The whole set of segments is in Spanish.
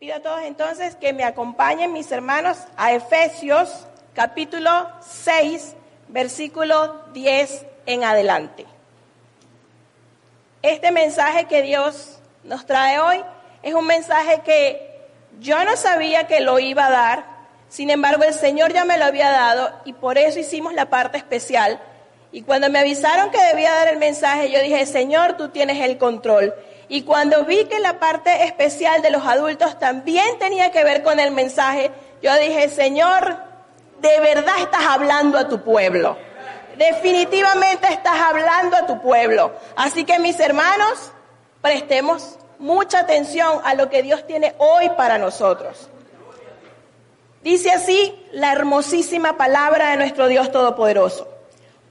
pido a todos entonces que me acompañen mis hermanos a Efesios capítulo 6, versículo 10 en adelante. Este mensaje que Dios nos trae hoy es un mensaje que yo no sabía que lo iba a dar, sin embargo el Señor ya me lo había dado y por eso hicimos la parte especial. Y cuando me avisaron que debía dar el mensaje, yo dije, Señor, tú tienes el control. Y cuando vi que la parte especial de los adultos también tenía que ver con el mensaje, yo dije, Señor, de verdad estás hablando a tu pueblo. Definitivamente estás hablando a tu pueblo. Así que mis hermanos, prestemos mucha atención a lo que Dios tiene hoy para nosotros. Dice así la hermosísima palabra de nuestro Dios Todopoderoso.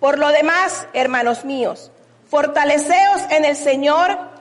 Por lo demás, hermanos míos, fortaleceos en el Señor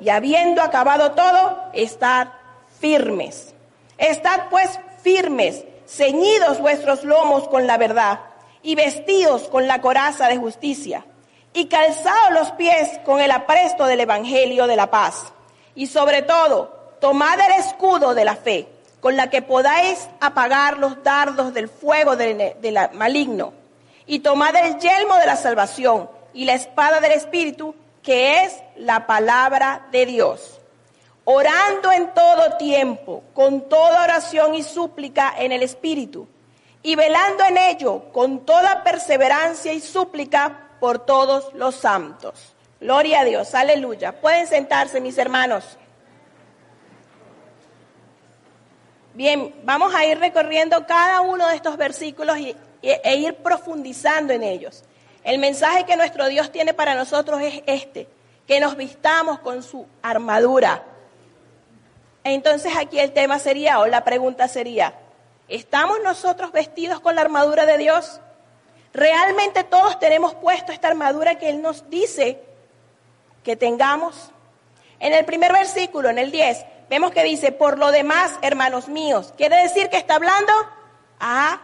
y habiendo acabado todo, estad firmes. Estad pues firmes, ceñidos vuestros lomos con la verdad y vestidos con la coraza de justicia y calzados los pies con el apresto del Evangelio de la paz. Y sobre todo, tomad el escudo de la fe, con la que podáis apagar los dardos del fuego del, maligno. Y tomad el yelmo de la salvación y la espada del Espíritu, que es la palabra de Dios. Orando en todo tiempo, con toda oración y súplica en el Espíritu, y velando en ello con toda perseverancia y súplica por todos los santos. Gloria a Dios, aleluya. Pueden sentarse, mis hermanos. Bien, vamos a ir recorriendo cada uno de estos versículos e ir profundizando en ellos. El mensaje que nuestro Dios tiene para nosotros es este, que nos vistamos con su armadura. Entonces aquí el tema sería, o la pregunta sería, ¿estamos nosotros vestidos con la armadura de Dios? ¿Realmente todos tenemos puesto esta armadura que Él nos dice que tengamos? En el primer versículo, en el 10, vemos que dice, por lo demás, hermanos míos, quiere decir que está hablando a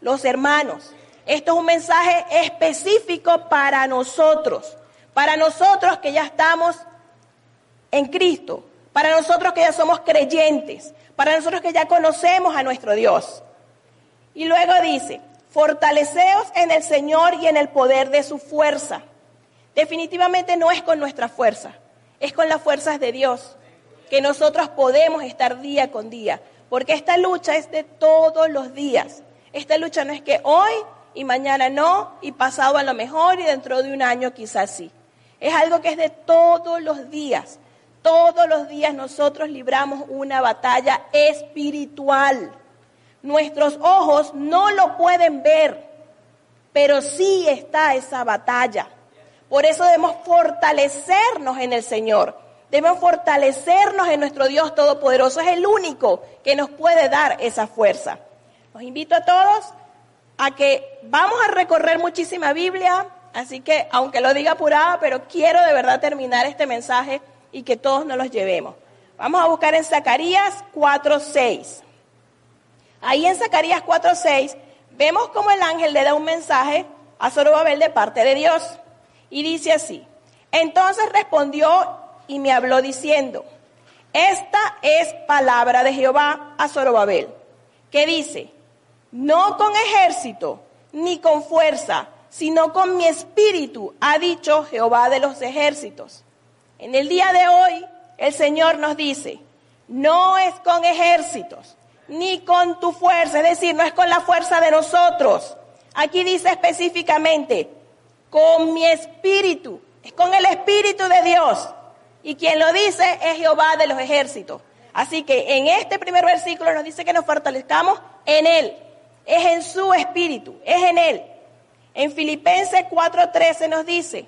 los hermanos. Esto es un mensaje específico para nosotros, para nosotros que ya estamos en Cristo, para nosotros que ya somos creyentes, para nosotros que ya conocemos a nuestro Dios. Y luego dice, fortaleceos en el Señor y en el poder de su fuerza. Definitivamente no es con nuestra fuerza, es con las fuerzas de Dios que nosotros podemos estar día con día, porque esta lucha es de todos los días. Esta lucha no es que hoy y mañana no, y pasado a lo mejor y dentro de un año quizás sí. Es algo que es de todos los días. Todos los días nosotros libramos una batalla espiritual. Nuestros ojos no lo pueden ver, pero sí está esa batalla. Por eso debemos fortalecernos en el Señor. Debemos fortalecernos en nuestro Dios Todopoderoso. Es el único que nos puede dar esa fuerza. Los invito a todos a que vamos a recorrer muchísima Biblia, así que aunque lo diga apurada, pero quiero de verdad terminar este mensaje y que todos nos los llevemos. Vamos a buscar en Zacarías 4.6. Ahí en Zacarías 4.6 vemos como el ángel le da un mensaje a Zorobabel de parte de Dios. Y dice así, entonces respondió y me habló diciendo, esta es palabra de Jehová a Zorobabel, que dice, no con ejército ni con fuerza, sino con mi espíritu, ha dicho Jehová de los ejércitos. En el día de hoy, el Señor nos dice, no es con ejércitos, ni con tu fuerza, es decir, no es con la fuerza de nosotros. Aquí dice específicamente, con mi espíritu, es con el espíritu de Dios. Y quien lo dice es Jehová de los ejércitos. Así que en este primer versículo nos dice que nos fortalezcamos en Él es en su espíritu, es en Él. En Filipenses 4:13 nos dice,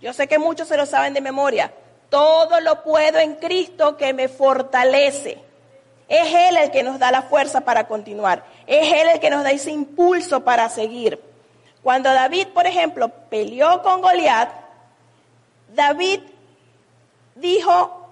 yo sé que muchos se lo saben de memoria, todo lo puedo en Cristo que me fortalece. Es Él el que nos da la fuerza para continuar. Es Él el que nos da ese impulso para seguir. Cuando David, por ejemplo, peleó con Goliat, David dijo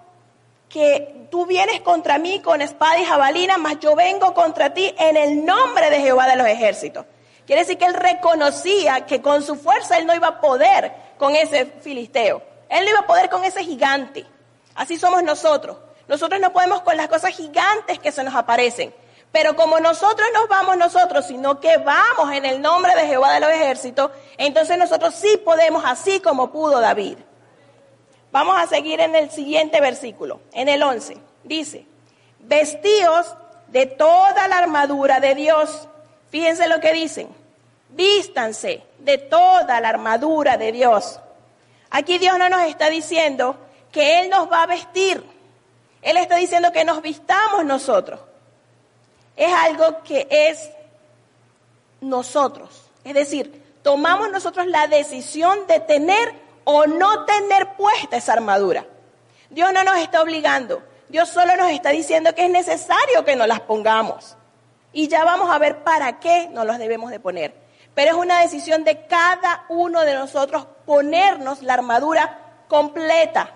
que tú vienes contra mí con espada y jabalina, mas yo vengo contra ti en el nombre de Jehová de los ejércitos. Quiere decir que él reconocía que con su fuerza él no iba a poder con ese filisteo. Él no iba a poder con ese gigante. Así somos nosotros. Nosotros no podemos con las cosas gigantes que se nos aparecen. Pero como nosotros no vamos nosotros, sino que vamos en el nombre de Jehová de los ejércitos, entonces nosotros sí podemos así como pudo David. Vamos a seguir en el siguiente versículo, en el 11. Dice, vestíos de toda la armadura de Dios. Fíjense lo que dicen. Vístanse de toda la armadura de Dios. Aquí Dios no nos está diciendo que Él nos va a vestir. Él está diciendo que nos vistamos nosotros. Es algo que es nosotros. Es decir, tomamos nosotros la decisión de tener o no tener puesta esa armadura. Dios no nos está obligando. Dios solo nos está diciendo que es necesario que nos las pongamos. Y ya vamos a ver para qué nos las debemos de poner. Pero es una decisión de cada uno de nosotros ponernos la armadura completa.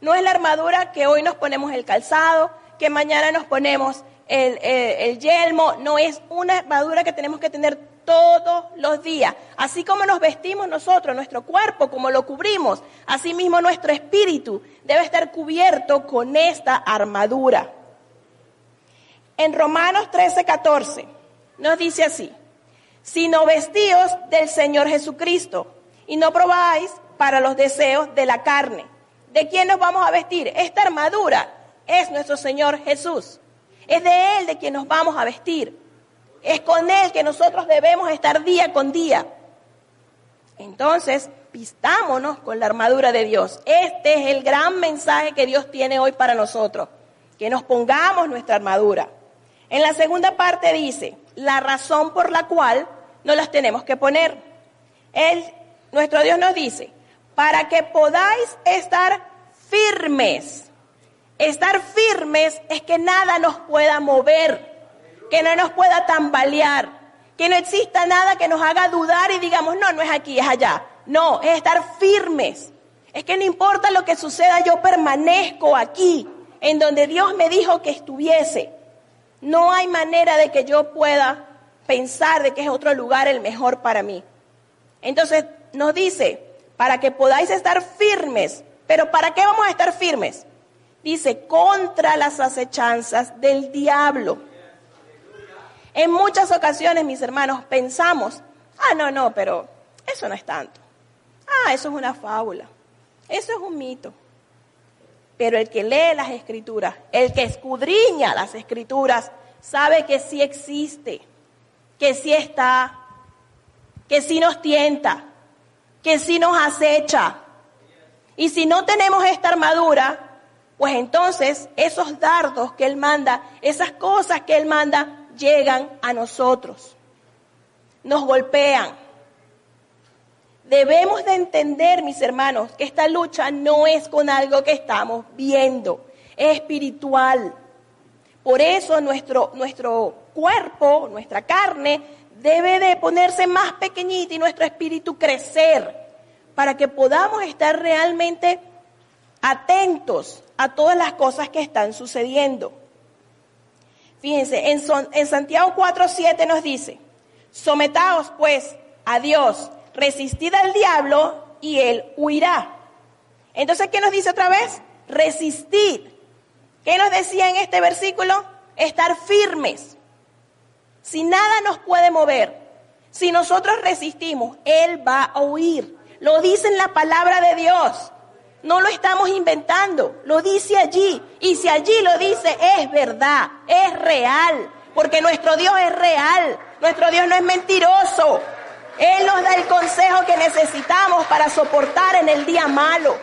No es la armadura que hoy nos ponemos el calzado, que mañana nos ponemos el, yelmo, no es una armadura que tenemos que tener todos los días. Así como nos vestimos nosotros, nuestro cuerpo, como lo cubrimos, así mismo nuestro espíritu debe estar cubierto con esta armadura. En Romanos 13, 14 nos dice así, sino vestíos del Señor Jesucristo y no probáis para los deseos de la carne ¿De quién nos vamos a vestir? Esta armadura es nuestro Señor Jesús. Es de Él de quien nos vamos a vestir. Es con Él que nosotros debemos estar día con día. Entonces, vistámonos con la armadura de Dios. Este es el gran mensaje que Dios tiene hoy para nosotros. Que nos pongamos nuestra armadura. En la segunda parte dice, la razón por la cual no las tenemos que poner. Él, nuestro Dios nos dice, para que podáis estar firmes. Estar firmes es que nada nos pueda mover, que no nos pueda tambalear, que no exista nada que nos haga dudar y digamos, no, no es aquí, es allá. No, es estar firmes. Es que no importa lo que suceda, yo permanezco aquí, en donde Dios me dijo que estuviese. No hay manera de que yo pueda pensar de que es otro lugar el mejor para mí. Entonces nos dice, para que podáis estar firmes. Pero ¿para qué vamos a estar firmes? Dice, contra las acechanzas del diablo. En muchas ocasiones, mis hermanos, pensamos, ah, no, no, pero eso no es tanto. Ah, eso es una fábula. Eso es un mito. Pero el que lee las escrituras, el que escudriña las escrituras, sabe que sí existe, que sí está, que sí nos tienta, que si nos acecha. Y si no tenemos esta armadura, pues entonces esos dardos que Él manda, esas cosas que Él manda, llegan a nosotros. Nos golpean. Debemos de entender, mis hermanos, que esta lucha no es con algo que estamos viendo, es espiritual. Por eso nuestro, nuestro cuerpo, nuestra carne, debe de ponerse más pequeñita y nuestro espíritu crecer para que podamos estar realmente atentos a todas las cosas que están sucediendo. Fíjense, en, en Santiago 4.7 nos dice, sometaos pues a Dios, resistid al diablo y él huirá. Entonces, ¿qué nos dice otra vez? Resistid. ¿Qué nos decía en este versículo? Estar firmes. Si nada nos puede mover, si nosotros resistimos, Él va a huir. Lo dice en la palabra de Dios. No lo estamos inventando, lo dice allí. Y si allí lo dice, es verdad, es real. Porque nuestro Dios es real, nuestro Dios no es mentiroso. Él nos da el consejo que necesitamos para soportar en el día malo.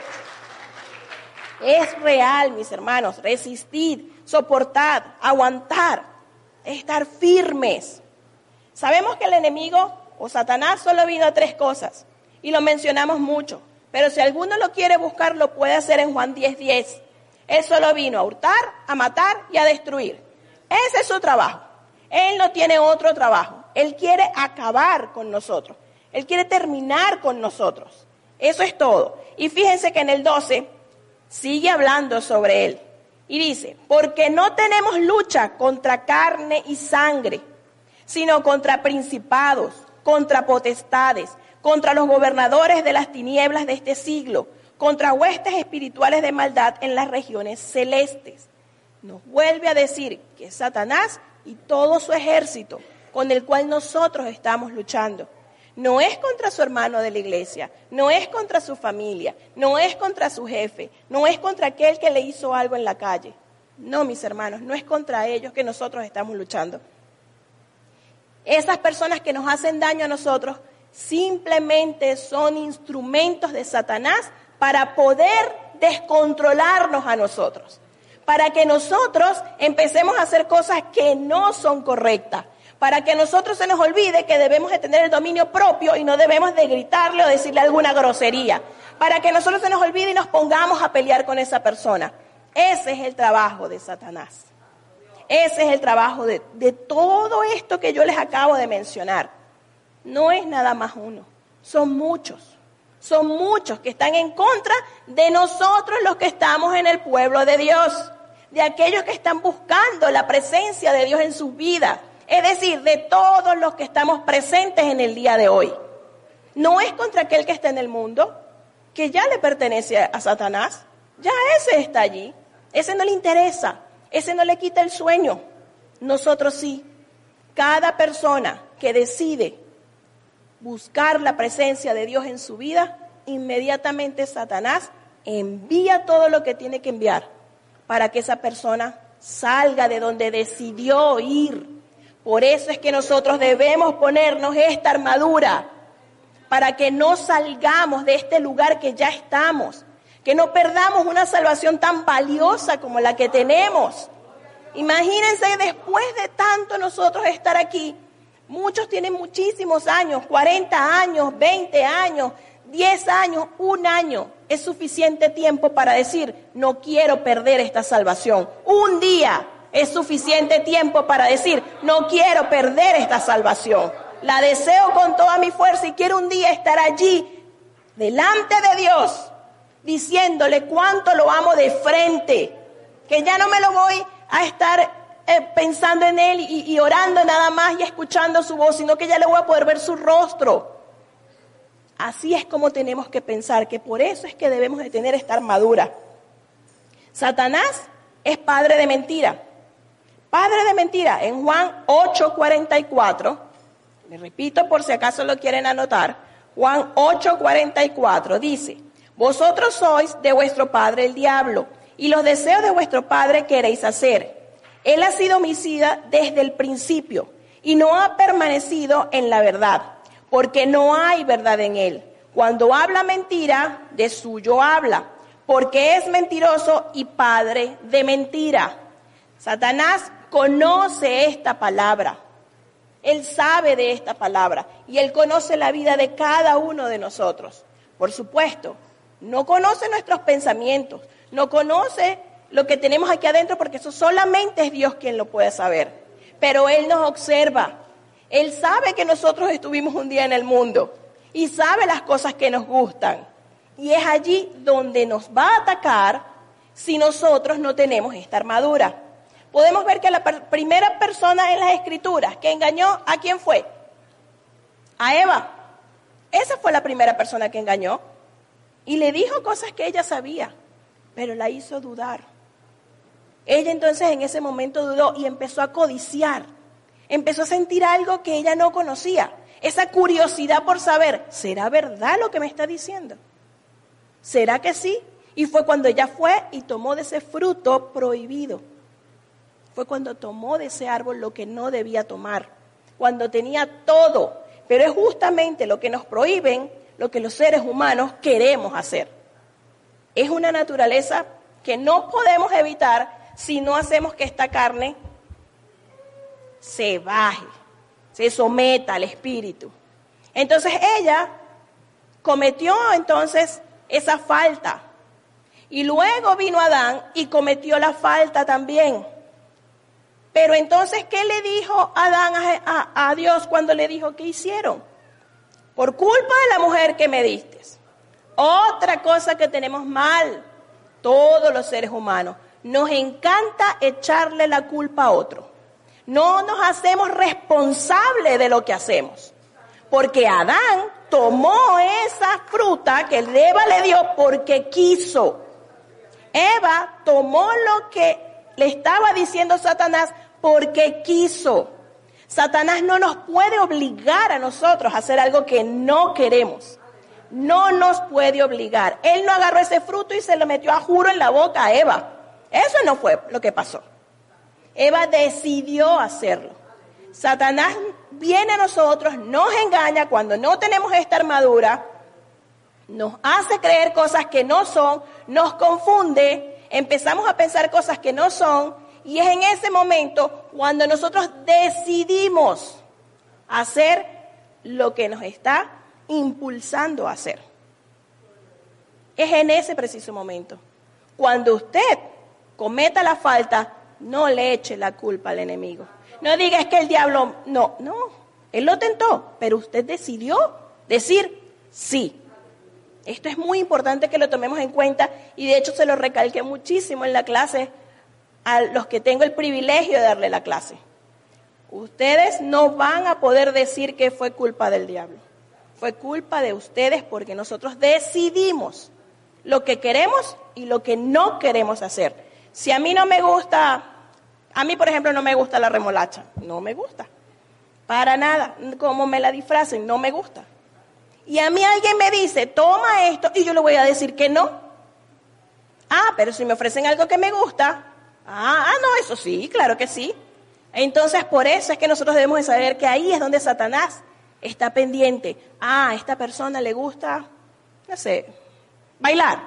Es real, mis hermanos, resistir, soportar, aguantar estar firmes. Sabemos que el enemigo o Satanás solo vino a tres cosas y lo mencionamos mucho, pero si alguno lo quiere buscar lo puede hacer en Juan 10:10. Él solo vino a hurtar, a matar y a destruir. Ese es su trabajo. Él no tiene otro trabajo. Él quiere acabar con nosotros. Él quiere terminar con nosotros. Eso es todo. Y fíjense que en el 12 sigue hablando sobre él. Y dice, porque no tenemos lucha contra carne y sangre, sino contra principados, contra potestades, contra los gobernadores de las tinieblas de este siglo, contra huestes espirituales de maldad en las regiones celestes. Nos vuelve a decir que Satanás y todo su ejército con el cual nosotros estamos luchando. No es contra su hermano de la iglesia, no es contra su familia, no es contra su jefe, no es contra aquel que le hizo algo en la calle. No, mis hermanos, no es contra ellos que nosotros estamos luchando. Esas personas que nos hacen daño a nosotros simplemente son instrumentos de Satanás para poder descontrolarnos a nosotros, para que nosotros empecemos a hacer cosas que no son correctas, para que nosotros se nos olvide que debemos de tener el dominio propio y no debemos de gritarle o decirle alguna grosería, para que nosotros se nos olvide y nos pongamos a pelear con esa persona. Ese es el trabajo de Satanás. Ese es el trabajo de, de todo esto que yo les acabo de mencionar. No es nada más uno, son muchos. Son muchos que están en contra de nosotros los que estamos en el pueblo de Dios, de aquellos que están buscando la presencia de Dios en sus vidas, es decir, de todos los que estamos presentes en el día de hoy. No es contra aquel que está en el mundo, que ya le pertenece a Satanás, ya ese está allí, ese no le interesa, ese no le quita el sueño. Nosotros sí. Cada persona que decide buscar la presencia de Dios en su vida, inmediatamente Satanás envía todo lo que tiene que enviar para que esa persona salga de donde decidió ir. Por eso es que nosotros debemos ponernos esta armadura para que no salgamos de este lugar que ya estamos, que no perdamos una salvación tan valiosa como la que tenemos. Imagínense después de tanto nosotros estar aquí, Muchos tienen muchísimos años, 40 años, 20 años, 10 años, un año. Es suficiente tiempo para decir, no quiero perder esta salvación. Un día es suficiente tiempo para decir, no quiero perder esta salvación. La deseo con toda mi fuerza y quiero un día estar allí, delante de Dios, diciéndole cuánto lo amo de frente, que ya no me lo voy a estar eh, pensando en Él y, orando nada más y escuchando su voz, sino que ya le voy a poder ver su rostro. Así es como tenemos que pensar, que por eso es que debemos de tener esta armadura. Satanás es padre de mentira. Padre de mentira. En Juan 8:44, le repito por si acaso lo quieren anotar, Juan 8:44 dice, vosotros sois de vuestro padre el diablo, y los deseos de vuestro padre queréis hacer. Él ha sido homicida desde el principio y no ha permanecido en la verdad, porque no hay verdad en él. Cuando habla mentira, de suyo habla, porque es mentiroso y padre de mentira. Satanás conoce esta palabra. Él sabe de esta palabra y él conoce la vida de cada uno de nosotros. Por supuesto, no conoce nuestros pensamientos, no conoce lo que tenemos aquí adentro, porque eso solamente es Dios quien lo puede saber. Pero Él nos observa. Él sabe que nosotros estuvimos un día en el mundo y sabe las cosas que nos gustan. Y es allí donde nos va a atacar si nosotros no tenemos esta armadura. Podemos ver que la primera persona en las escrituras que engañó, ¿a quién fue? A Eva. Esa fue la primera persona que engañó. Y le dijo cosas que ella sabía, pero la hizo dudar. Ella entonces en ese momento dudó y empezó a codiciar. Empezó a sentir algo que ella no conocía. Esa curiosidad por saber, ¿será verdad lo que me está diciendo? ¿Será que sí? Y fue cuando ella fue y tomó de ese fruto prohibido. Fue cuando tomó de ese árbol lo que no debía tomar. Cuando tenía todo. Pero es justamente lo que nos prohíben, lo que los seres humanos queremos hacer. Es una naturaleza que no podemos evitar si no hacemos que esta carne se baje, se someta al espíritu. Entonces ella cometió entonces esa falta. Y luego vino Adán y cometió la falta también. Pero entonces, ¿qué le dijo Adán a, Dios cuando le dijo que hicieron? Por culpa de la mujer que me diste. Otra cosa que tenemos mal, todos los seres humanos, nos encanta echarle la culpa a otro. No nos hacemos responsables de lo que hacemos. Porque Adán tomó esa fruta que Eva le dio porque quiso. Eva tomó lo que le estaba diciendo Satanás porque quiso. Satanás no nos puede obligar a nosotros a hacer algo que no queremos. No nos puede obligar. Él no agarró ese fruto y se lo metió a juro en la boca a Eva. Eso no fue lo que pasó. Eva decidió hacerlo. Satanás viene a nosotros, nos engaña cuando no tenemos esta armadura, nos hace creer cosas que no son, nos confunde, empezamos a pensar cosas que no son, y es en ese momento cuando nosotros decidimos hacer lo que nos está impulsando a hacer. Es en ese preciso momento. Cuando usted cometa la falta, no le eche la culpa al enemigo. No diga es que el diablo, no, no, él lo tentó, pero usted decidió decir sí. Esto es muy importante que lo tomemos en cuenta y de hecho se lo recalqué muchísimo en la clase a los que tengo el privilegio de darle la clase. Ustedes no van a poder decir que fue culpa del diablo. Fue culpa de ustedes porque nosotros decidimos lo que queremos y lo que no queremos hacer. Si a mí no me gusta a mí, por ejemplo, no me gusta la remolacha. No me gusta. Para nada. Como me la disfracen, no me gusta. Y a mí alguien me dice, toma esto, y yo le voy a decir que no. Ah, pero si me ofrecen algo que me gusta, ah, ah, no, eso sí, claro que sí. Entonces, por eso es que nosotros debemos de saber que ahí es donde Satanás está pendiente. Ah, esta persona le gusta, no sé, bailar.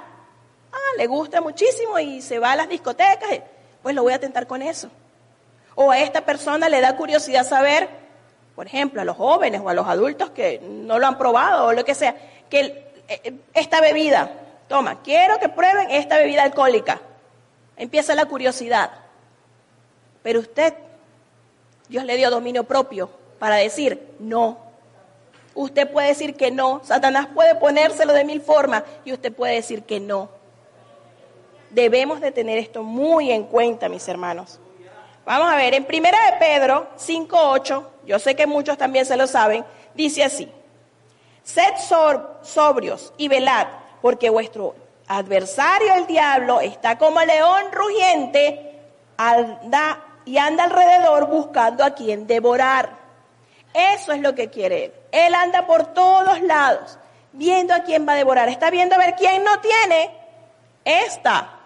Ah, le gusta muchísimo y se va a las discotecas pues lo voy a tentar con eso. O a esta persona le da curiosidad saber, por ejemplo, a los jóvenes o a los adultos que no lo han probado o lo que sea, que eh, esta bebida, toma, quiero que prueben esta bebida alcohólica. Empieza la curiosidad. Pero usted, Dios le dio dominio propio para decir no. Usted puede decir que no. Satanás puede ponérselo de mil formas y usted puede decir que no. Debemos de tener esto muy en cuenta, mis hermanos. Vamos a ver, en Primera de Pedro 5.8, yo sé que muchos también se lo saben, dice así, Sed sobrios y velad, porque vuestro adversario el diablo está como león rugiente anda, y anda alrededor buscando a quien devorar. Eso es lo que quiere él. Él anda por todos lados, viendo a quién va a devorar. Está viendo a ver quién no tiene esta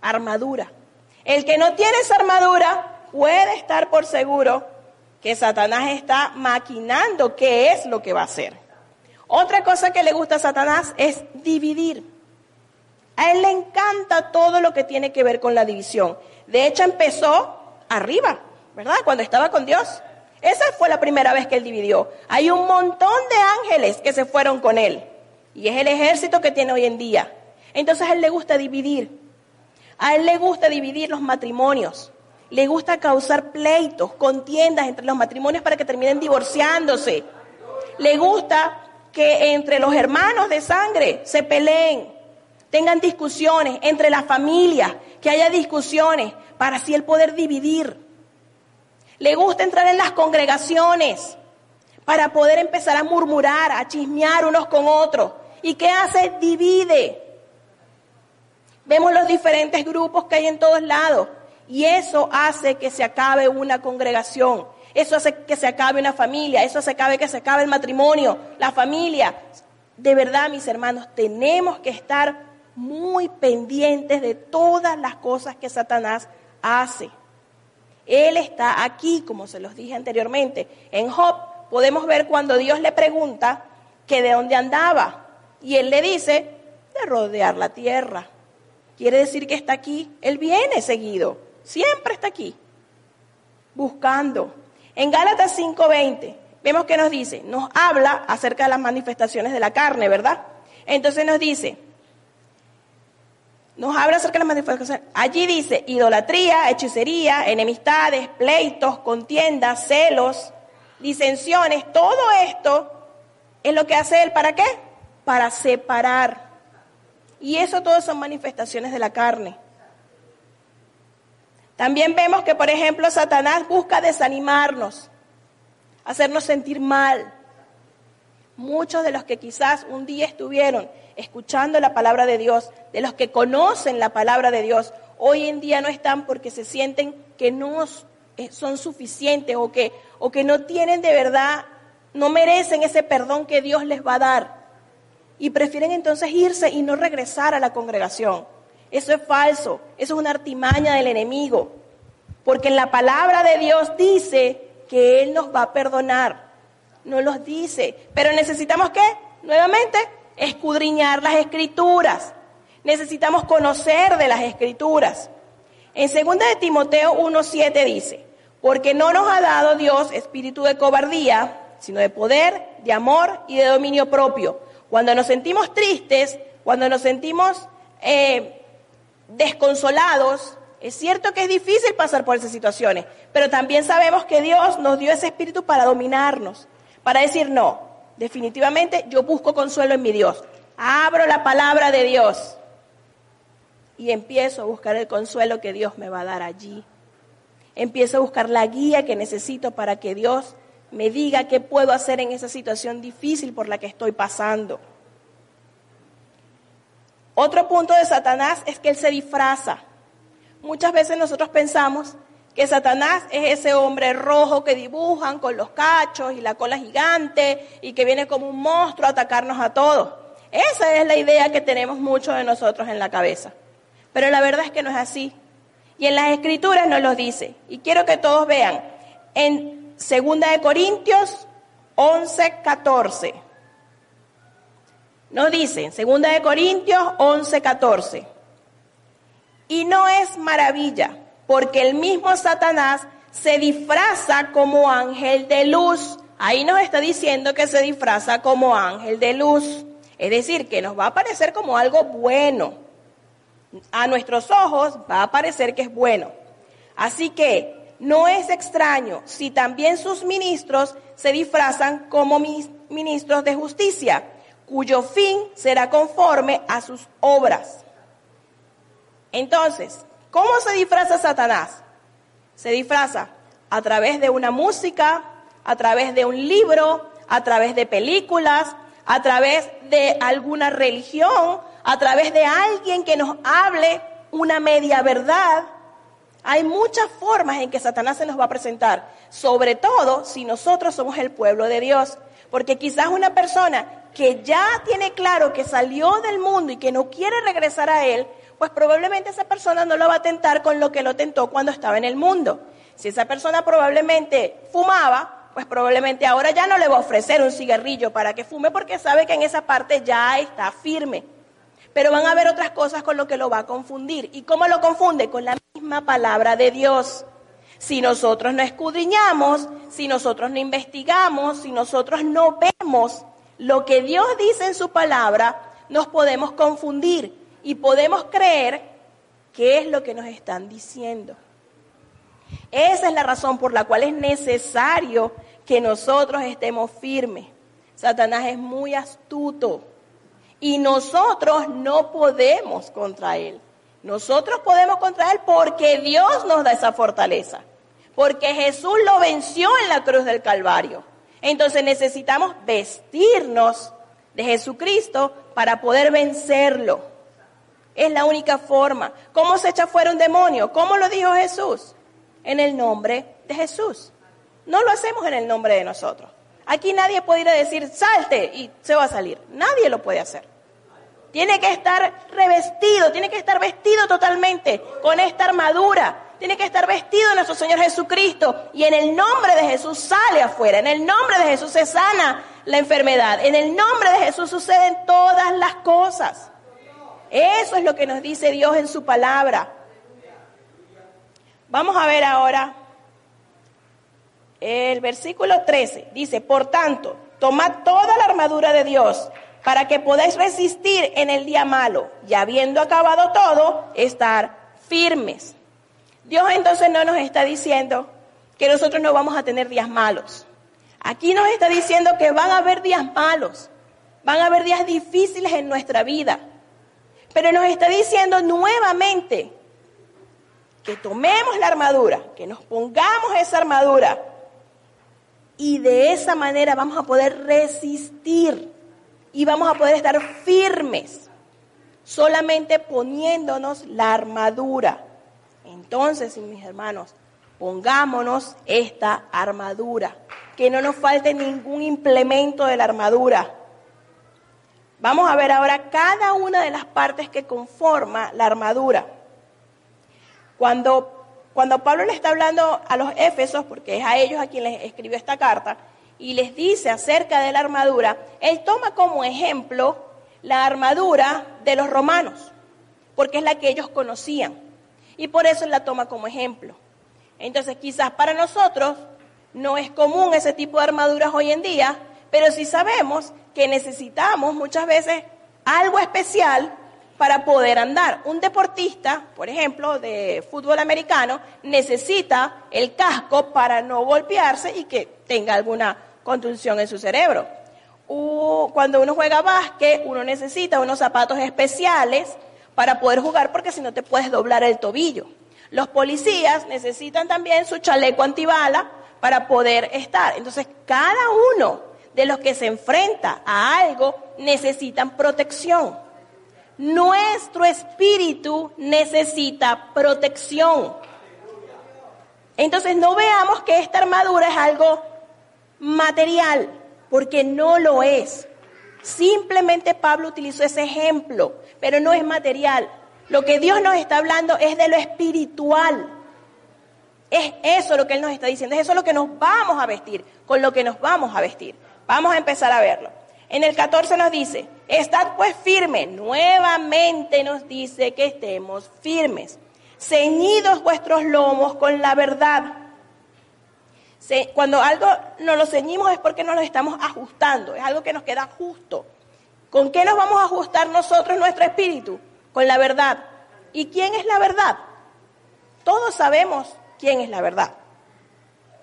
armadura. El que no tiene esa armadura puede estar por seguro que Satanás está maquinando qué es lo que va a hacer. Otra cosa que le gusta a Satanás es dividir. A él le encanta todo lo que tiene que ver con la división. De hecho, empezó arriba, ¿verdad? Cuando estaba con Dios. Esa fue la primera vez que él dividió. Hay un montón de ángeles que se fueron con él. Y es el ejército que tiene hoy en día. Entonces a él le gusta dividir. A él le gusta dividir los matrimonios. Le gusta causar pleitos, contiendas entre los matrimonios para que terminen divorciándose. Le gusta que entre los hermanos de sangre se peleen, tengan discusiones entre las familias, que haya discusiones para así el poder dividir. Le gusta entrar en las congregaciones para poder empezar a murmurar, a chismear unos con otros. ¿Y qué hace? Divide. Vemos los diferentes grupos que hay en todos lados y eso hace que se acabe una congregación, eso hace que se acabe una familia, eso hace que se acabe el matrimonio, la familia. De verdad, mis hermanos, tenemos que estar muy pendientes de todas las cosas que Satanás hace. Él está aquí, como se los dije anteriormente. En Job podemos ver cuando Dios le pregunta que de dónde andaba. Y él le dice, de rodear la tierra. Quiere decir que está aquí. Él viene seguido. Siempre está aquí. Buscando. En Gálatas 5:20 vemos que nos dice, nos habla acerca de las manifestaciones de la carne, ¿verdad? Entonces nos dice, nos habla acerca de las manifestaciones. Allí dice idolatría, hechicería, enemistades, pleitos, contiendas, celos, disensiones. Todo esto es lo que hace él para qué? Para separar. Y eso todo son manifestaciones de la carne. También vemos que, por ejemplo, Satanás busca desanimarnos, hacernos sentir mal. Muchos de los que quizás un día estuvieron escuchando la palabra de Dios, de los que conocen la palabra de Dios, hoy en día no están porque se sienten que no eh, son suficientes o que, o que no tienen de verdad, no merecen ese perdón que Dios les va a dar. Y prefieren entonces irse y no regresar a la congregación. Eso es falso, eso es una artimaña del enemigo. Porque en la palabra de Dios dice que Él nos va a perdonar. No los dice. Pero necesitamos qué? Nuevamente, escudriñar las escrituras. Necesitamos conocer de las escrituras. En 2 de Timoteo 1.7 dice, porque no nos ha dado Dios espíritu de cobardía, sino de poder, de amor y de dominio propio. Cuando nos sentimos tristes, cuando nos sentimos eh, desconsolados, es cierto que es difícil pasar por esas situaciones, pero también sabemos que Dios nos dio ese espíritu para dominarnos, para decir no, definitivamente yo busco consuelo en mi Dios. Abro la palabra de Dios y empiezo a buscar el consuelo que Dios me va a dar allí. Empiezo a buscar la guía que necesito para que Dios me diga qué puedo hacer en esa situación difícil por la que estoy pasando. Otro punto de Satanás es que él se disfraza. Muchas veces nosotros pensamos que Satanás es ese hombre rojo que dibujan con los cachos y la cola gigante y que viene como un monstruo a atacarnos a todos. Esa es la idea que tenemos muchos de nosotros en la cabeza. Pero la verdad es que no es así. Y en las escrituras nos lo dice. Y quiero que todos vean. En 2 de Corintios 11, 14. Nos dice, en 2 de Corintios 11, 14. Y no es maravilla porque el mismo Satanás se disfraza como ángel de luz. Ahí nos está diciendo que se disfraza como ángel de luz. Es decir, que nos va a parecer como algo bueno. A nuestros ojos va a parecer que es bueno. Así que no es extraño si también sus ministros se disfrazan como ministros de justicia, cuyo fin será conforme a sus obras. Entonces, ¿Cómo se disfraza Satanás? Se disfraza a través de una música, a través de un libro, a través de películas, a través de alguna religión, a través de alguien que nos hable una media verdad. Hay muchas formas en que Satanás se nos va a presentar, sobre todo si nosotros somos el pueblo de Dios. Porque quizás una persona que ya tiene claro que salió del mundo y que no quiere regresar a él, pues probablemente esa persona no lo va a tentar con lo que lo tentó cuando estaba en el mundo. Si esa persona probablemente fumaba, pues probablemente ahora ya no le va a ofrecer un cigarrillo para que fume porque sabe que en esa parte ya está firme. Pero van a haber otras cosas con lo que lo va a confundir. ¿Y cómo lo confunde? Con la misma palabra de Dios. Si nosotros no escudriñamos, si nosotros no investigamos, si nosotros no vemos lo que Dios dice en su palabra, nos podemos confundir y podemos creer qué es lo que nos están diciendo. Esa es la razón por la cual es necesario que nosotros estemos firmes. Satanás es muy astuto y nosotros no podemos contra él. Nosotros podemos contra él porque Dios nos da esa fortaleza, porque Jesús lo venció en la cruz del Calvario. Entonces necesitamos vestirnos de Jesucristo para poder vencerlo. Es la única forma. ¿Cómo se echa fuera un demonio? ¿Cómo lo dijo Jesús? En el nombre de Jesús. No lo hacemos en el nombre de nosotros. Aquí nadie puede ir a decir, salte y se va a salir. Nadie lo puede hacer. Tiene que estar revestido, tiene que estar vestido totalmente con esta armadura. Tiene que estar vestido nuestro Señor Jesucristo. Y en el nombre de Jesús sale afuera. En el nombre de Jesús se sana la enfermedad. En el nombre de Jesús suceden todas las cosas. Eso es lo que nos dice Dios en su palabra. Vamos a ver ahora el versículo 13. Dice, por tanto, tomad toda la armadura de Dios para que podáis resistir en el día malo y habiendo acabado todo, estar firmes. Dios entonces no nos está diciendo que nosotros no vamos a tener días malos. Aquí nos está diciendo que van a haber días malos, van a haber días difíciles en nuestra vida. Pero nos está diciendo nuevamente que tomemos la armadura, que nos pongamos esa armadura y de esa manera vamos a poder resistir y vamos a poder estar firmes solamente poniéndonos la armadura. Entonces, mis hermanos, pongámonos esta armadura, que no nos falte ningún implemento de la armadura. Vamos a ver ahora cada una de las partes que conforma la armadura. Cuando, cuando Pablo le está hablando a los Éfesos, porque es a ellos a quien les escribió esta carta, y les dice acerca de la armadura, él toma como ejemplo la armadura de los romanos, porque es la que ellos conocían. Y por eso la toma como ejemplo. Entonces quizás para nosotros no es común ese tipo de armaduras hoy en día, pero sí sabemos que necesitamos muchas veces algo especial para poder andar. Un deportista, por ejemplo, de fútbol americano, necesita el casco para no golpearse y que tenga alguna contunción en su cerebro. cuando uno juega básquet, uno necesita unos zapatos especiales para poder jugar porque si no te puedes doblar el tobillo. Los policías necesitan también su chaleco antibala para poder estar. Entonces, cada uno de los que se enfrenta a algo necesitan protección. Nuestro espíritu necesita protección. Entonces, no veamos que esta armadura es algo material, porque no lo es. Simplemente Pablo utilizó ese ejemplo, pero no es material. Lo que Dios nos está hablando es de lo espiritual. Es eso lo que Él nos está diciendo, es eso lo que nos vamos a vestir, con lo que nos vamos a vestir. Vamos a empezar a verlo. En el 14 nos dice, estad pues firmes. Nuevamente nos dice que estemos firmes. Ceñidos vuestros lomos con la verdad cuando algo nos lo ceñimos es porque nos lo estamos ajustando, es algo que nos queda justo. ¿Con qué nos vamos a ajustar nosotros nuestro espíritu? Con la verdad. ¿Y quién es la verdad? Todos sabemos quién es la verdad.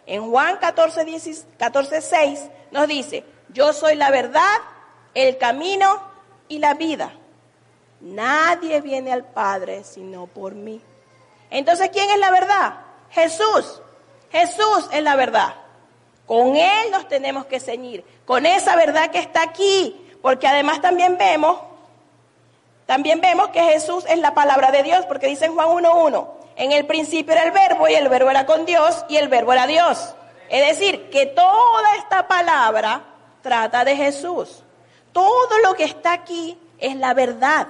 En Juan 14, 14 6 nos dice, yo soy la verdad, el camino y la vida. Nadie viene al Padre sino por mí. Entonces, ¿quién es la verdad? Jesús. Jesús es la verdad. Con Él nos tenemos que ceñir, con esa verdad que está aquí, porque además también vemos, también vemos que Jesús es la palabra de Dios, porque dice en Juan 1.1, en el principio era el verbo y el verbo era con Dios y el verbo era Dios. Es decir, que toda esta palabra trata de Jesús. Todo lo que está aquí es la verdad.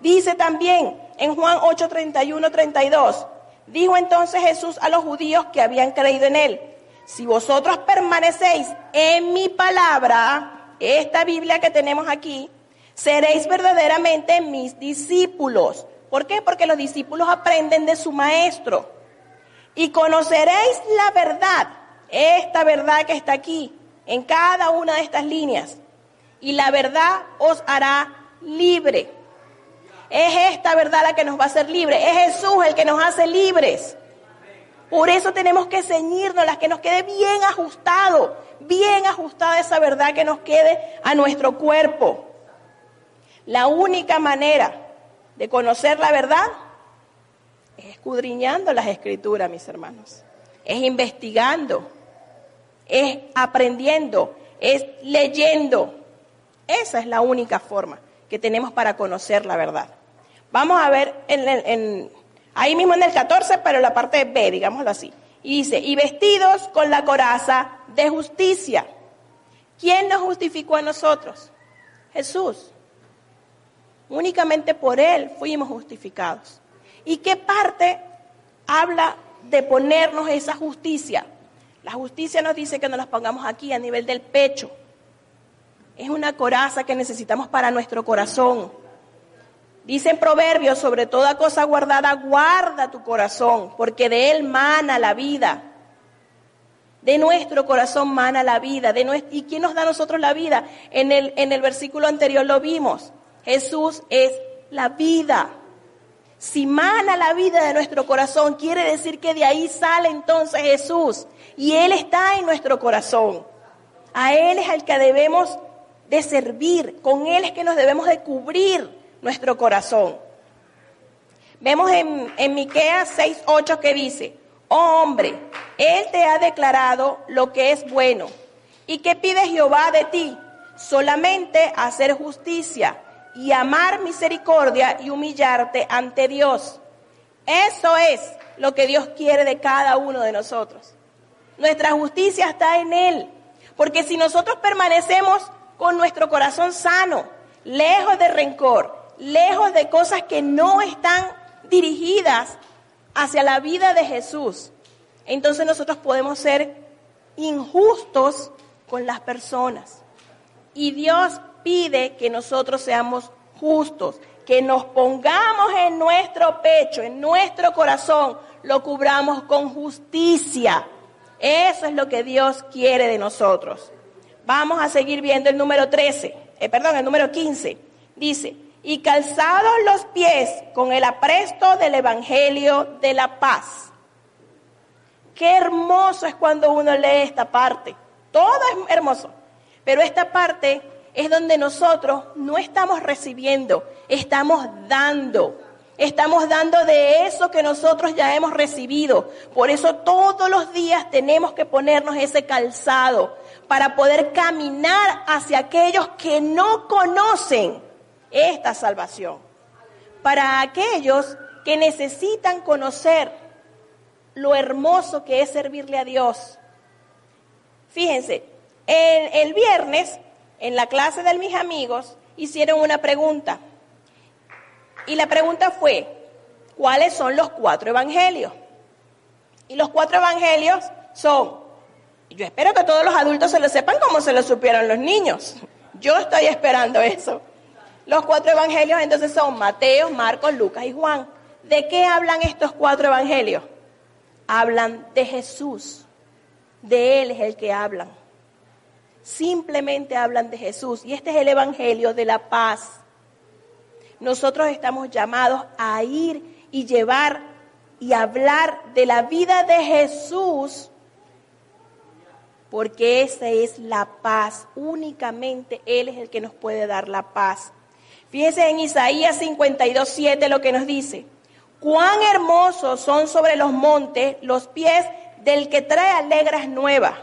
Dice también en Juan 8, 32, Dijo entonces Jesús a los judíos que habían creído en él, si vosotros permanecéis en mi palabra, esta Biblia que tenemos aquí, seréis verdaderamente mis discípulos. ¿Por qué? Porque los discípulos aprenden de su maestro. Y conoceréis la verdad, esta verdad que está aquí, en cada una de estas líneas. Y la verdad os hará libre. Es esta verdad la que nos va a hacer libres. Es Jesús el que nos hace libres. Por eso tenemos que ceñirnos, las que nos quede bien ajustado, bien ajustada esa verdad que nos quede a nuestro cuerpo. La única manera de conocer la verdad es escudriñando las escrituras, mis hermanos. Es investigando, es aprendiendo, es leyendo. Esa es la única forma que tenemos para conocer la verdad. Vamos a ver en, ahí mismo en el 14, pero en la parte B, digámoslo así. Y dice, y vestidos con la coraza de justicia. ¿Quién nos justificó a nosotros? Jesús. Únicamente por Él fuimos justificados. ¿Y qué parte habla de ponernos esa justicia? La justicia nos dice que nos las pongamos aquí a nivel del pecho. Es una coraza que necesitamos para nuestro corazón. Dice en Proverbios, sobre toda cosa guardada, guarda tu corazón, porque de él mana la vida. De nuestro corazón mana la vida. De ¿Y quién nos da a nosotros la vida? En el, en el versículo anterior lo vimos. Jesús es la vida. Si mana la vida de nuestro corazón, quiere decir que de ahí sale entonces Jesús. Y Él está en nuestro corazón. A Él es al que debemos de servir. Con Él es que nos debemos de cubrir nuestro corazón. Vemos en, en Miqueas 6:8 que dice, oh hombre, Él te ha declarado lo que es bueno. ¿Y qué pide Jehová de ti? Solamente hacer justicia y amar misericordia y humillarte ante Dios. Eso es lo que Dios quiere de cada uno de nosotros. Nuestra justicia está en Él. Porque si nosotros permanecemos con nuestro corazón sano, lejos de rencor, lejos de cosas que no están dirigidas hacia la vida de Jesús, entonces nosotros podemos ser injustos con las personas. Y Dios pide que nosotros seamos justos, que nos pongamos en nuestro pecho, en nuestro corazón, lo cubramos con justicia. Eso es lo que Dios quiere de nosotros. Vamos a seguir viendo el número 13, eh, perdón, el número 15. Dice, y calzados los pies con el apresto del Evangelio de la paz. Qué hermoso es cuando uno lee esta parte. Todo es hermoso. Pero esta parte es donde nosotros no estamos recibiendo, estamos dando. Estamos dando de eso que nosotros ya hemos recibido. Por eso todos los días tenemos que ponernos ese calzado para poder caminar hacia aquellos que no conocen esta salvación. Para aquellos que necesitan conocer lo hermoso que es servirle a Dios. Fíjense, el, el viernes en la clase de mis amigos hicieron una pregunta. Y la pregunta fue, ¿cuáles son los cuatro evangelios? Y los cuatro evangelios son, yo espero que todos los adultos se lo sepan como se lo supieron los niños. Yo estoy esperando eso. Los cuatro evangelios entonces son Mateo, Marcos, Lucas y Juan. ¿De qué hablan estos cuatro evangelios? Hablan de Jesús. De Él es el que hablan simplemente hablan de Jesús. Y este es el Evangelio de la paz. Nosotros estamos llamados a ir y llevar y hablar de la vida de Jesús, porque esa es la paz. Únicamente Él es el que nos puede dar la paz. Fíjense en Isaías 52, 7 lo que nos dice. Cuán hermosos son sobre los montes los pies del que trae alegras nuevas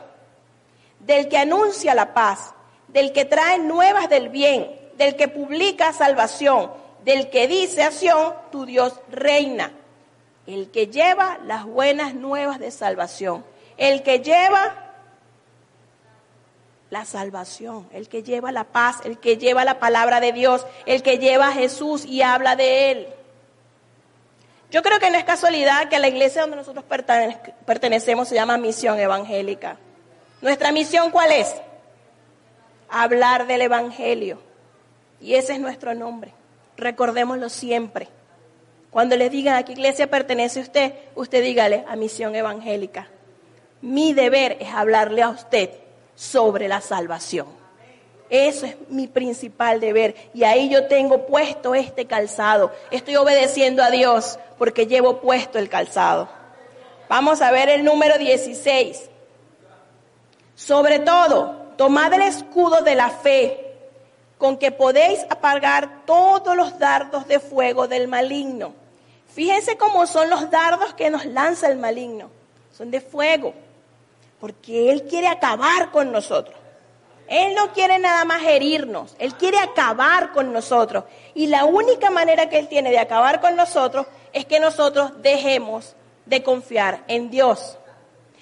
del que anuncia la paz, del que trae nuevas del bien, del que publica salvación, del que dice a tu Dios reina, el que lleva las buenas nuevas de salvación, el que lleva la salvación, el que lleva la paz, el que lleva la palabra de Dios, el que lleva a Jesús y habla de él. Yo creo que no es casualidad que la iglesia donde nosotros pertenecemos se llama Misión Evangélica. ¿Nuestra misión cuál es? Hablar del Evangelio. Y ese es nuestro nombre. Recordémoslo siempre. Cuando les digan a qué iglesia pertenece usted, usted dígale a misión evangélica. Mi deber es hablarle a usted sobre la salvación. Eso es mi principal deber. Y ahí yo tengo puesto este calzado. Estoy obedeciendo a Dios porque llevo puesto el calzado. Vamos a ver el número 16. Sobre todo, tomad el escudo de la fe, con que podéis apagar todos los dardos de fuego del maligno. Fíjense cómo son los dardos que nos lanza el maligno. Son de fuego, porque Él quiere acabar con nosotros. Él no quiere nada más herirnos, Él quiere acabar con nosotros. Y la única manera que Él tiene de acabar con nosotros es que nosotros dejemos de confiar en Dios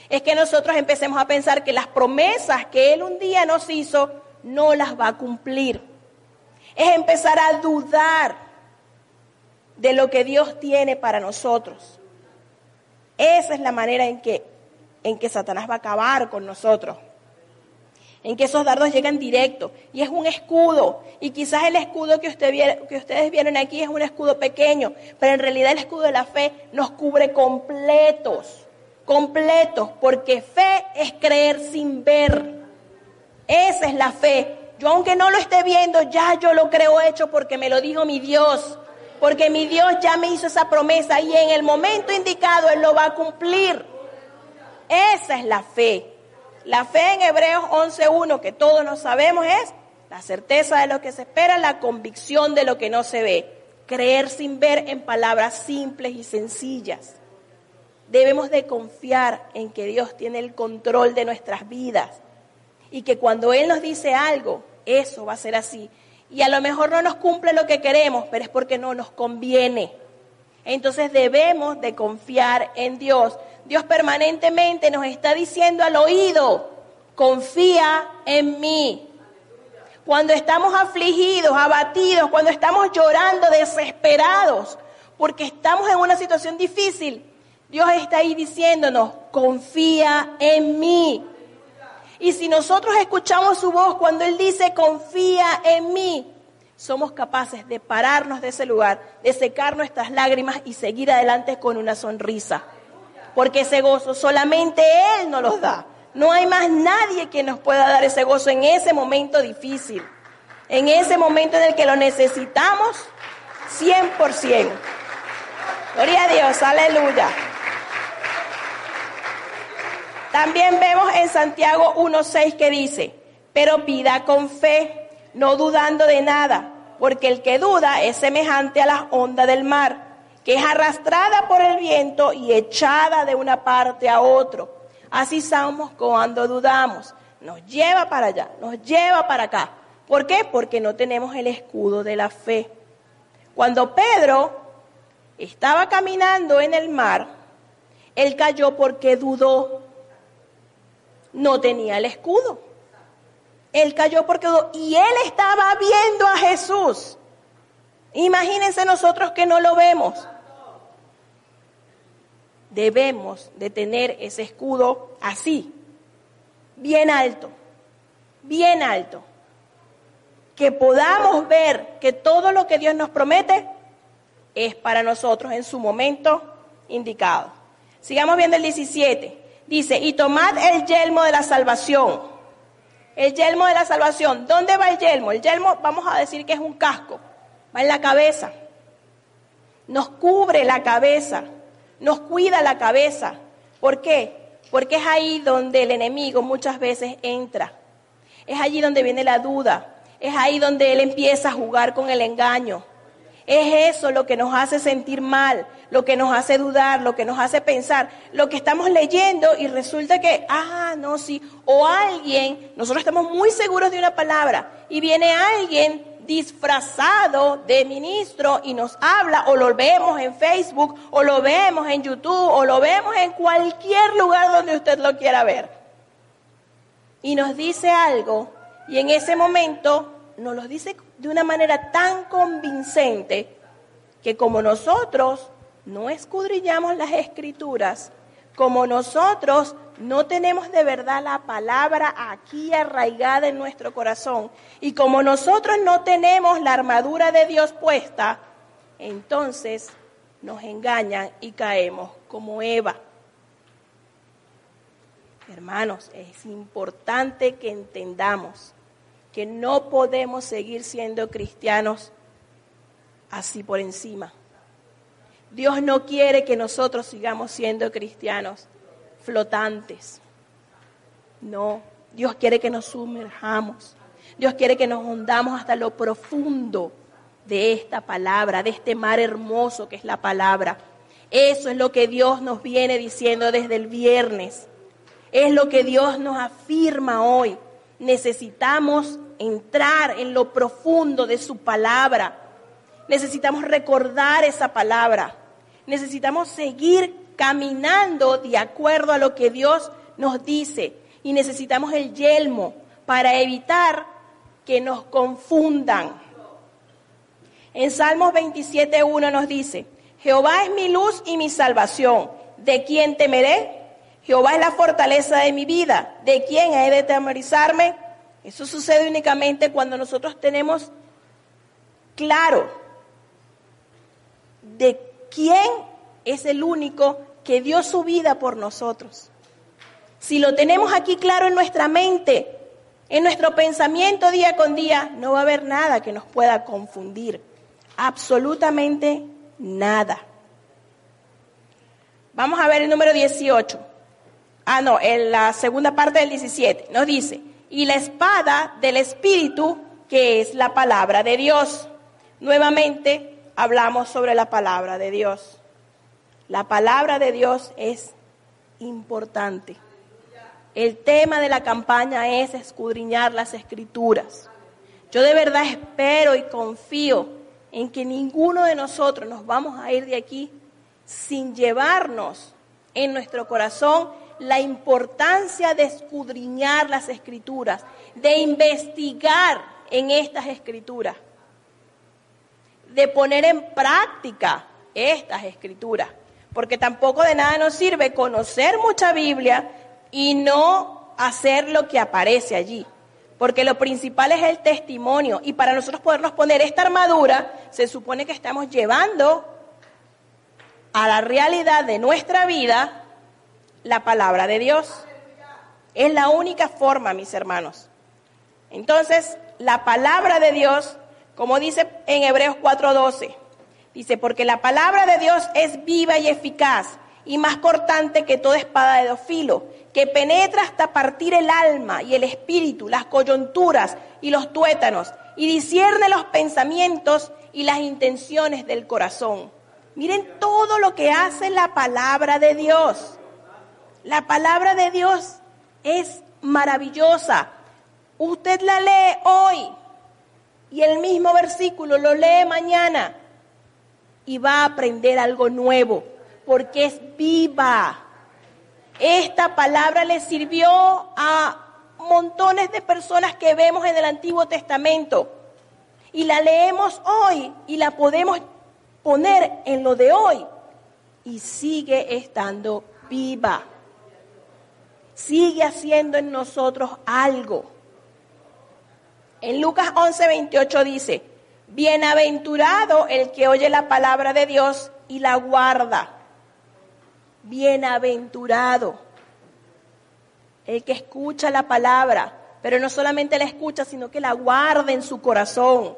es que nosotros empecemos a pensar que las promesas que Él un día nos hizo no las va a cumplir. Es empezar a dudar de lo que Dios tiene para nosotros. Esa es la manera en que, en que Satanás va a acabar con nosotros. En que esos dardos llegan directo. Y es un escudo. Y quizás el escudo que, usted, que ustedes vieron aquí es un escudo pequeño. Pero en realidad el escudo de la fe nos cubre completos completos, porque fe es creer sin ver. Esa es la fe. Yo aunque no lo esté viendo, ya yo lo creo hecho porque me lo dijo mi Dios. Porque mi Dios ya me hizo esa promesa y en el momento indicado Él lo va a cumplir. Esa es la fe. La fe en Hebreos 11.1, que todos nos sabemos, es la certeza de lo que se espera, la convicción de lo que no se ve. Creer sin ver en palabras simples y sencillas. Debemos de confiar en que Dios tiene el control de nuestras vidas y que cuando Él nos dice algo, eso va a ser así. Y a lo mejor no nos cumple lo que queremos, pero es porque no nos conviene. Entonces debemos de confiar en Dios. Dios permanentemente nos está diciendo al oído, confía en mí. Cuando estamos afligidos, abatidos, cuando estamos llorando, desesperados, porque estamos en una situación difícil, Dios está ahí diciéndonos, confía en mí. Y si nosotros escuchamos su voz cuando Él dice, confía en mí, somos capaces de pararnos de ese lugar, de secar nuestras lágrimas y seguir adelante con una sonrisa. Porque ese gozo solamente Él nos los da. No hay más nadie que nos pueda dar ese gozo en ese momento difícil, en ese momento en el que lo necesitamos 100%. Gloria a Dios, aleluya. También vemos en Santiago 1.6 que dice, pero pida con fe, no dudando de nada, porque el que duda es semejante a las ondas del mar, que es arrastrada por el viento y echada de una parte a otro. Así somos cuando dudamos. Nos lleva para allá, nos lleva para acá. ¿Por qué? Porque no tenemos el escudo de la fe. Cuando Pedro estaba caminando en el mar, él cayó porque dudó no tenía el escudo. Él cayó porque dudó y él estaba viendo a Jesús. Imagínense nosotros que no lo vemos. Debemos de tener ese escudo así, bien alto, bien alto. Que podamos ver que todo lo que Dios nos promete es para nosotros en su momento indicado. Sigamos viendo el 17. Dice, y tomad el yelmo de la salvación. El yelmo de la salvación. ¿Dónde va el yelmo? El yelmo, vamos a decir que es un casco. Va en la cabeza. Nos cubre la cabeza. Nos cuida la cabeza. ¿Por qué? Porque es ahí donde el enemigo muchas veces entra. Es allí donde viene la duda. Es ahí donde él empieza a jugar con el engaño. Es eso lo que nos hace sentir mal, lo que nos hace dudar, lo que nos hace pensar, lo que estamos leyendo y resulta que, ah, no, sí, o alguien, nosotros estamos muy seguros de una palabra y viene alguien disfrazado de ministro y nos habla, o lo vemos en Facebook, o lo vemos en YouTube, o lo vemos en cualquier lugar donde usted lo quiera ver. Y nos dice algo, y en ese momento nos lo dice de una manera tan convincente que como nosotros no escudriñamos las escrituras, como nosotros no tenemos de verdad la palabra aquí arraigada en nuestro corazón y como nosotros no tenemos la armadura de Dios puesta, entonces nos engañan y caemos como Eva. Hermanos, es importante que entendamos que no podemos seguir siendo cristianos así por encima. Dios no quiere que nosotros sigamos siendo cristianos flotantes. No, Dios quiere que nos sumerjamos. Dios quiere que nos hundamos hasta lo profundo de esta palabra, de este mar hermoso que es la palabra. Eso es lo que Dios nos viene diciendo desde el viernes. Es lo que Dios nos afirma hoy. Necesitamos entrar en lo profundo de su palabra. Necesitamos recordar esa palabra. Necesitamos seguir caminando de acuerdo a lo que Dios nos dice. Y necesitamos el yelmo para evitar que nos confundan. En Salmos 27.1 nos dice, Jehová es mi luz y mi salvación. ¿De quién temeré? Jehová es la fortaleza de mi vida. ¿De quién he de temorizarme? Eso sucede únicamente cuando nosotros tenemos claro de quién es el único que dio su vida por nosotros. Si lo tenemos aquí claro en nuestra mente, en nuestro pensamiento día con día, no va a haber nada que nos pueda confundir. Absolutamente nada. Vamos a ver el número 18. Ah, no, en la segunda parte del 17. Nos dice, y la espada del Espíritu, que es la palabra de Dios. Nuevamente hablamos sobre la palabra de Dios. La palabra de Dios es importante. El tema de la campaña es escudriñar las escrituras. Yo de verdad espero y confío en que ninguno de nosotros nos vamos a ir de aquí sin llevarnos en nuestro corazón la importancia de escudriñar las escrituras, de investigar en estas escrituras, de poner en práctica estas escrituras, porque tampoco de nada nos sirve conocer mucha Biblia y no hacer lo que aparece allí. Porque lo principal es el testimonio. Y para nosotros podernos poner esta armadura, se supone que estamos llevando a la realidad de nuestra vida la palabra de Dios. Es la única forma, mis hermanos. Entonces, la palabra de Dios, como dice en Hebreos 4:12, dice, porque la palabra de Dios es viva y eficaz y más cortante que toda espada de dos filos, que penetra hasta partir el alma y el espíritu, las coyunturas y los tuétanos, y discierne los pensamientos y las intenciones del corazón. Miren todo lo que hace la palabra de Dios. La palabra de Dios es maravillosa. Usted la lee hoy y el mismo versículo lo lee mañana y va a aprender algo nuevo porque es viva. Esta palabra le sirvió a montones de personas que vemos en el Antiguo Testamento y la leemos hoy y la podemos poner en lo de hoy y sigue estando viva. Sigue haciendo en nosotros algo. En Lucas 11, 28 dice, bienaventurado el que oye la palabra de Dios y la guarda bienaventurado. El que escucha la palabra, pero no solamente la escucha, sino que la guarda en su corazón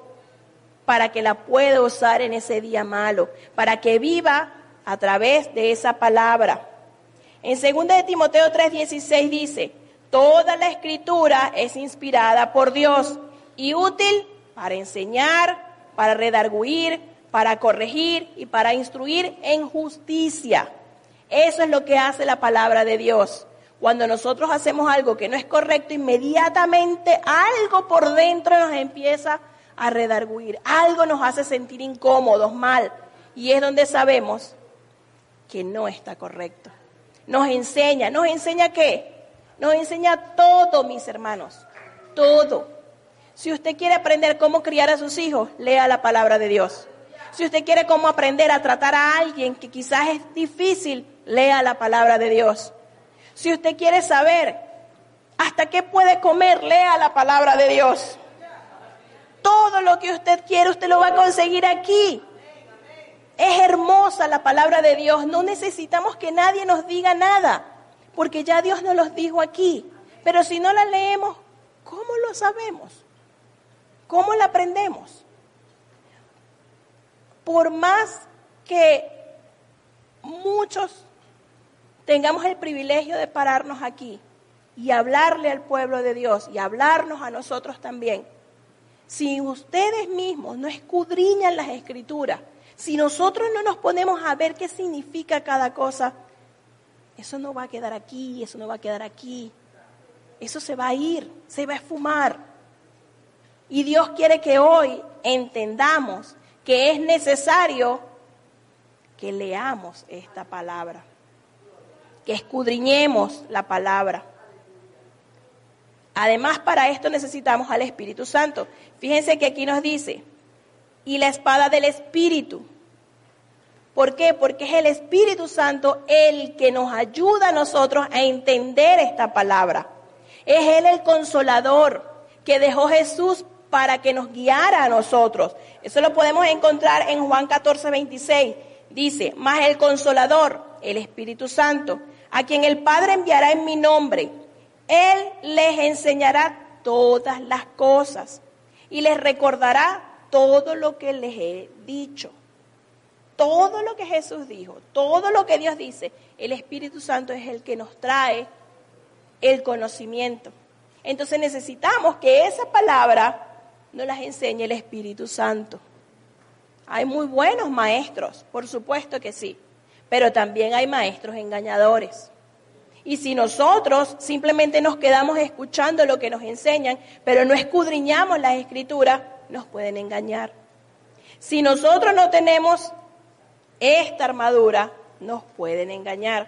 para que la pueda usar en ese día malo, para que viva a través de esa palabra. En 2 de Timoteo 3:16 dice, toda la escritura es inspirada por Dios y útil para enseñar, para redarguir, para corregir y para instruir en justicia eso es lo que hace la palabra de Dios. Cuando nosotros hacemos algo que no es correcto, inmediatamente algo por dentro nos empieza a redarguir, algo nos hace sentir incómodos, mal. Y es donde sabemos que no está correcto. Nos enseña, ¿nos enseña qué? Nos enseña todo, mis hermanos, todo. Si usted quiere aprender cómo criar a sus hijos, lea la palabra de Dios. Si usted quiere cómo aprender a tratar a alguien que quizás es difícil, lea la palabra de Dios. Si usted quiere saber hasta qué puede comer, lea la palabra de Dios. Todo lo que usted quiere, usted lo va a conseguir aquí. Es hermosa la palabra de Dios. No necesitamos que nadie nos diga nada, porque ya Dios nos los dijo aquí. Pero si no la leemos, ¿cómo lo sabemos? ¿Cómo la aprendemos? Por más que muchos tengamos el privilegio de pararnos aquí y hablarle al pueblo de Dios y hablarnos a nosotros también, si ustedes mismos no escudriñan las escrituras, si nosotros no nos ponemos a ver qué significa cada cosa, eso no va a quedar aquí, eso no va a quedar aquí. Eso se va a ir, se va a esfumar. Y Dios quiere que hoy entendamos que es necesario que leamos esta palabra que escudriñemos la palabra. Además, para esto necesitamos al Espíritu Santo. Fíjense que aquí nos dice, y la espada del Espíritu. ¿Por qué? Porque es el Espíritu Santo el que nos ayuda a nosotros a entender esta palabra. Es Él el consolador que dejó Jesús para que nos guiara a nosotros. Eso lo podemos encontrar en Juan 14, 26. Dice, más el consolador el Espíritu Santo, a quien el Padre enviará en mi nombre. Él les enseñará todas las cosas y les recordará todo lo que les he dicho. Todo lo que Jesús dijo, todo lo que Dios dice, el Espíritu Santo es el que nos trae el conocimiento. Entonces necesitamos que esa palabra nos las enseñe el Espíritu Santo. Hay muy buenos maestros, por supuesto que sí, pero también hay maestros engañadores. Y si nosotros simplemente nos quedamos escuchando lo que nos enseñan, pero no escudriñamos las escrituras, nos pueden engañar. Si nosotros no tenemos esta armadura, nos pueden engañar.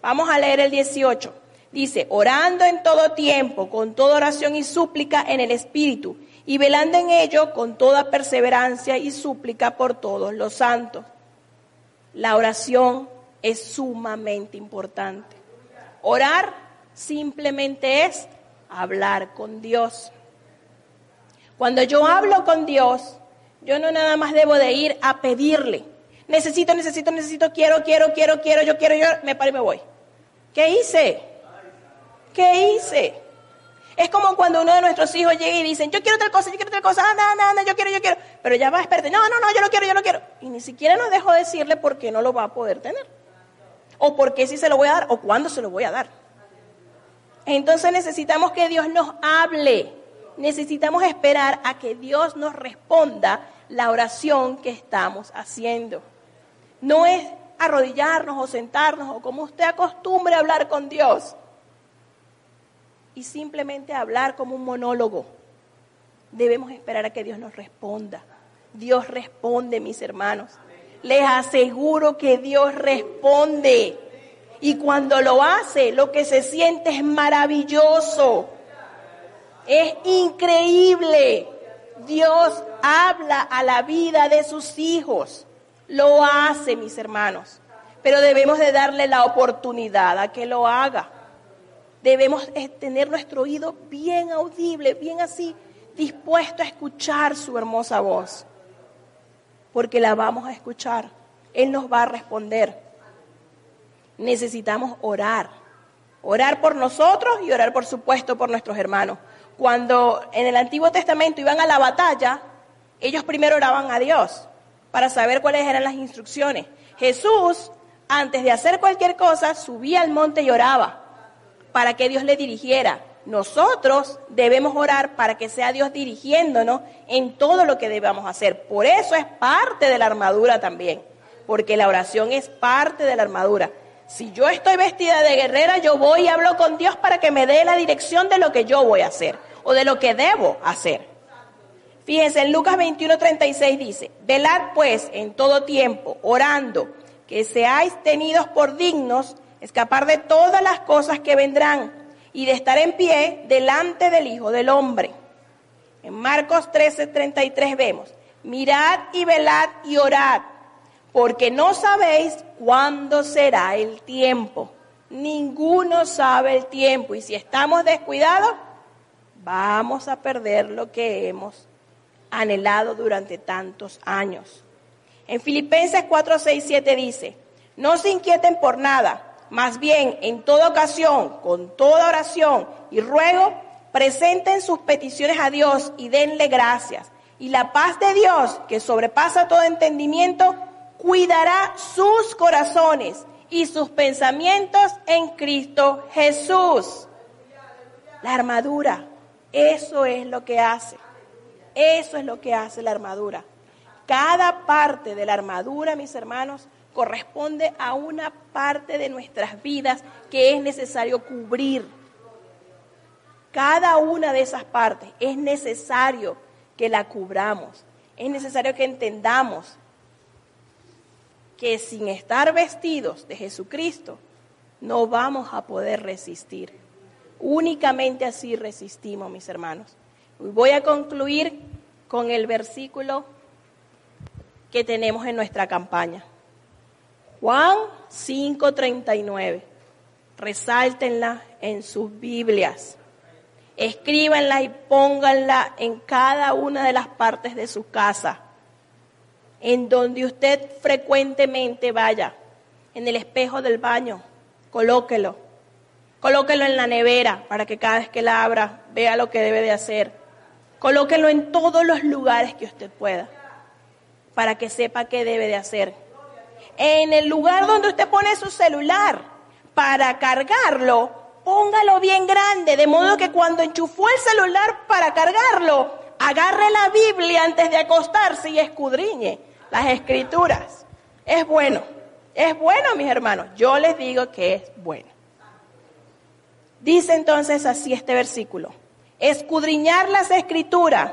Vamos a leer el 18. Dice, orando en todo tiempo, con toda oración y súplica en el Espíritu, y velando en ello con toda perseverancia y súplica por todos los santos. La oración es sumamente importante. Orar simplemente es hablar con Dios. Cuando yo hablo con Dios, yo no nada más debo de ir a pedirle. Necesito, necesito, necesito, quiero, quiero, quiero, quiero, yo quiero, yo me paro y me voy. ¿Qué hice? ¿Qué hice? Es como cuando uno de nuestros hijos llega y dicen, yo quiero tal cosa, yo quiero tal cosa, anda, anda, anda, yo quiero, yo quiero. Pero ya va, espérate, no, no, no, yo lo quiero, yo lo quiero. Y ni siquiera nos dejo decirle por qué no lo va a poder tener. O por qué sí se lo voy a dar, o cuándo se lo voy a dar. Entonces necesitamos que Dios nos hable. Necesitamos esperar a que Dios nos responda la oración que estamos haciendo. No es arrodillarnos o sentarnos o como usted acostumbre a hablar con Dios y simplemente hablar como un monólogo. Debemos esperar a que Dios nos responda. Dios responde, mis hermanos. Les aseguro que Dios responde. Y cuando lo hace, lo que se siente es maravilloso. Es increíble. Dios habla a la vida de sus hijos. Lo hace, mis hermanos. Pero debemos de darle la oportunidad a que lo haga debemos eh, tener nuestro oído bien audible, bien así, dispuesto a escuchar su hermosa voz. Porque la vamos a escuchar. Él nos va a responder. Necesitamos orar. Orar por nosotros y orar, por supuesto, por nuestros hermanos. Cuando en el Antiguo Testamento iban a la batalla, ellos primero oraban a Dios para saber cuáles eran las instrucciones. Jesús, antes de hacer cualquier cosa, subía al monte y oraba para que Dios le dirigiera. Nosotros debemos orar para que sea Dios dirigiéndonos en todo lo que debamos hacer. Por eso es parte de la armadura también, porque la oración es parte de la armadura. Si yo estoy vestida de guerrera, yo voy y hablo con Dios para que me dé la dirección de lo que yo voy a hacer o de lo que debo hacer. Fíjense, en Lucas 21:36 dice, velad pues en todo tiempo, orando, que seáis tenidos por dignos escapar de todas las cosas que vendrán y de estar en pie delante del Hijo del Hombre. En Marcos 13:33 vemos, mirad y velad y orad, porque no sabéis cuándo será el tiempo. Ninguno sabe el tiempo y si estamos descuidados, vamos a perder lo que hemos anhelado durante tantos años. En Filipenses 4, 6, 7 dice, no se inquieten por nada más bien, en toda ocasión, con toda oración y ruego, presenten sus peticiones a Dios y denle gracias. Y la paz de Dios, que sobrepasa todo entendimiento, cuidará sus corazones y sus pensamientos en Cristo Jesús. La armadura, eso es lo que hace. Eso es lo que hace la armadura. Cada parte de la armadura, mis hermanos, corresponde a una parte de nuestras vidas que es necesario cubrir. Cada una de esas partes es necesario que la cubramos. Es necesario que entendamos que sin estar vestidos de Jesucristo no vamos a poder resistir. Únicamente así resistimos, mis hermanos. Voy a concluir con el versículo que tenemos en nuestra campaña. Juan 5:39. Resáltenla en sus Biblias. Escríbanla y pónganla en cada una de las partes de su casa, en donde usted frecuentemente vaya. en el espejo del baño, colóquelo. Colóquelo en la nevera para que cada vez que la abra vea lo que debe de hacer. Colóquelo en todos los lugares que usted pueda para que sepa qué debe de hacer. En el lugar donde usted pone su celular para cargarlo, póngalo bien grande, de modo que cuando enchufó el celular para cargarlo, agarre la Biblia antes de acostarse y escudriñe las escrituras. Es bueno, es bueno, mis hermanos. Yo les digo que es bueno. Dice entonces así este versículo, escudriñar las escrituras,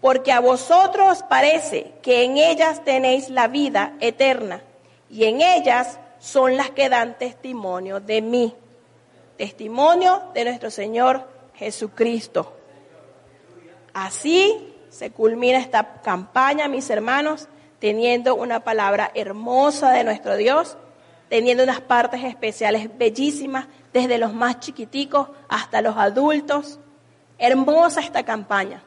porque a vosotros parece que en ellas tenéis la vida eterna, y en ellas son las que dan testimonio de mí, testimonio de nuestro Señor Jesucristo. Así se culmina esta campaña, mis hermanos, teniendo una palabra hermosa de nuestro Dios, teniendo unas partes especiales bellísimas, desde los más chiquiticos hasta los adultos. Hermosa esta campaña,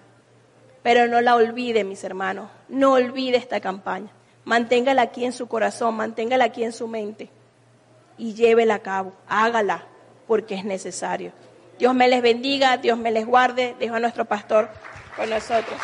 pero no la olvide, mis hermanos, no olvide esta campaña. Manténgala aquí en su corazón, manténgala aquí en su mente y llévela a cabo, hágala, porque es necesario. Dios me les bendiga, Dios me les guarde, dejo a nuestro pastor con nosotros.